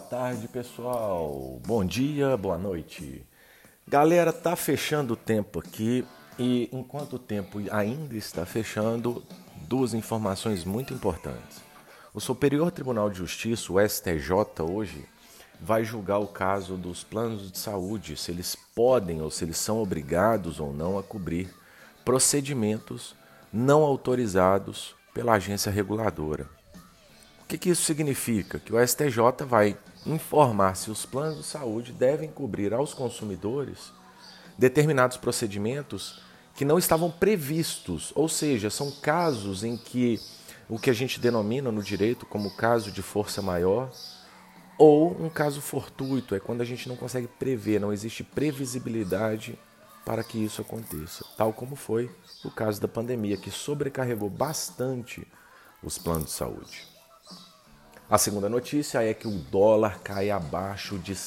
tarde, pessoal. Bom dia, boa noite. Galera, tá fechando o tempo aqui e enquanto o tempo ainda está fechando, duas informações muito importantes. O Superior Tribunal de Justiça, o STJ, hoje vai julgar o caso dos planos de saúde, se eles podem ou se eles são obrigados ou não a cobrir procedimentos não autorizados pela agência reguladora. O que, que isso significa? Que o STJ vai informar se os planos de saúde devem cobrir aos consumidores determinados procedimentos que não estavam previstos, ou seja, são casos em que o que a gente denomina no direito como caso de força maior ou um caso fortuito, é quando a gente não consegue prever, não existe previsibilidade para que isso aconteça, tal como foi o caso da pandemia, que sobrecarregou bastante os planos de saúde. A segunda notícia é que o dólar cai abaixo de R$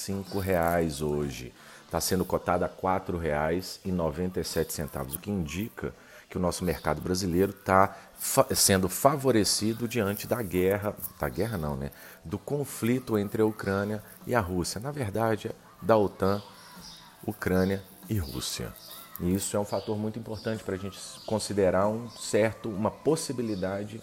reais hoje. Está sendo cotado a R$ 4,97, o que indica que o nosso mercado brasileiro está fa sendo favorecido diante da guerra, da guerra não, né? Do conflito entre a Ucrânia e a Rússia. Na verdade, da OTAN, Ucrânia e Rússia. E isso é um fator muito importante para a gente considerar um certo, uma possibilidade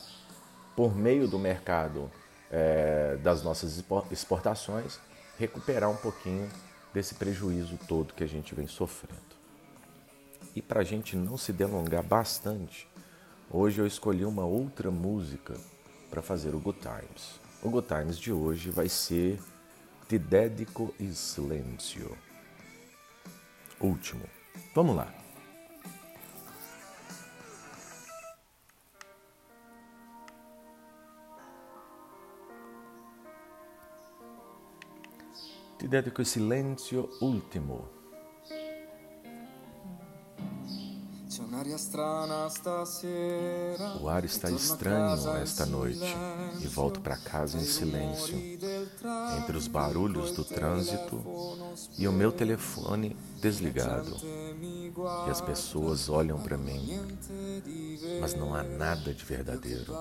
por meio do mercado é, das nossas exportações, recuperar um pouquinho desse prejuízo todo que a gente vem sofrendo. E para a gente não se delongar bastante, hoje eu escolhi uma outra música para fazer o Good Times. O Good Times de hoje vai ser Te Dedico in Silêncio. Último. Vamos lá. Ti dedico il silenzio ultimo. O ar está estranho esta noite e volto para casa em silêncio, entre os barulhos do trânsito e o meu telefone desligado. E as pessoas olham para mim, mas não há nada de verdadeiro.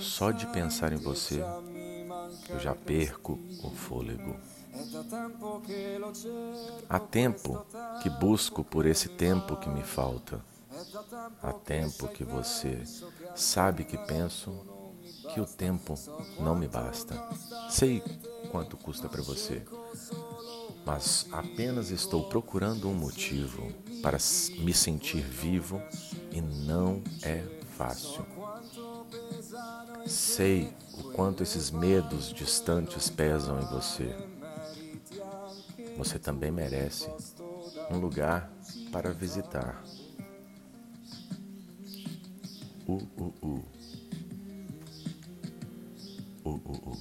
Só de pensar em você, eu já perco o fôlego. Há tempo que busco por esse tempo que me falta. Há tempo que você sabe que penso que o tempo não me basta. Sei quanto custa para você, mas apenas estou procurando um motivo para me sentir vivo e não é fácil. Sei o quanto esses medos distantes pesam em você você também merece um lugar para visitar. Uh, uh, uh. Uh, uh, uh.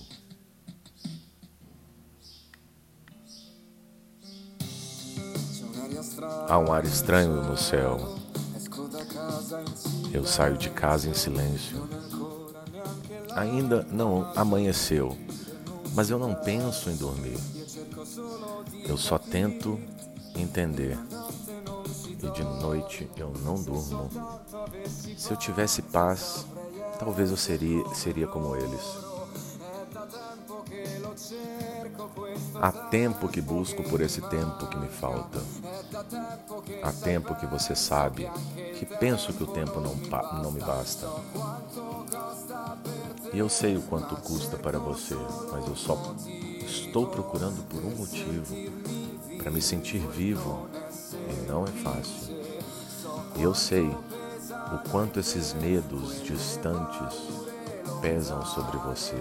Há um ar estranho no céu. Eu saio de casa em silêncio. Ainda não amanheceu, mas eu não penso em dormir. Eu só tento entender. E de noite eu não durmo. Se eu tivesse paz, talvez eu seria, seria como eles. Há tempo que busco por esse tempo que me falta. Há tempo que você sabe que penso que o tempo não, não me basta. E eu sei o quanto custa para você, mas eu só Estou procurando por um motivo para me sentir vivo e não é fácil. Eu sei o quanto esses medos distantes pesam sobre você.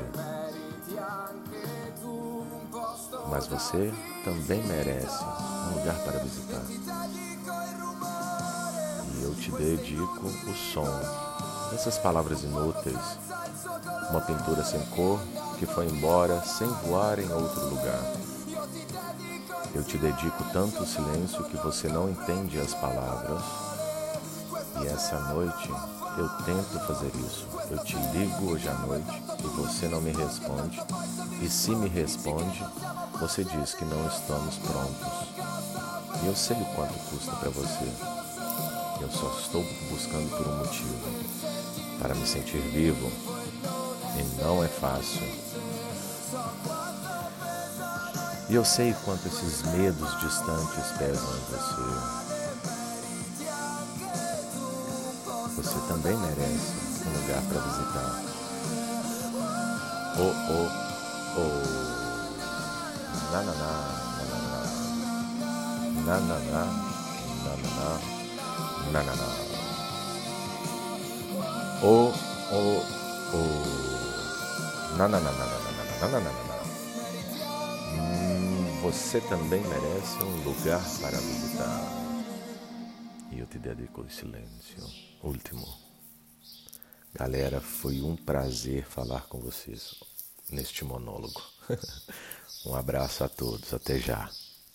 Mas você também merece um lugar para visitar. E eu te dedico o som dessas palavras inúteis, uma pintura sem cor que foi embora sem voar em outro lugar. Eu te dedico tanto silêncio que você não entende as palavras. E essa noite eu tento fazer isso. Eu te ligo hoje à noite e você não me responde. E se me responde, você diz que não estamos prontos. E eu sei o quanto custa para você. Eu só estou buscando por um motivo para me sentir vivo. E não é fácil. E eu sei quanto esses medos distantes pesam em você. Você também merece um lugar para visitar. Oh, oh, oh. Nananá, nananá. Nananá, nananá, nananá. Oh, oh, oh. Nananana, nananana, nananana. Você também merece um lugar para visitar. E eu te dedico o silêncio. Último. Galera, foi um prazer falar com vocês neste monólogo. um abraço a todos, até já.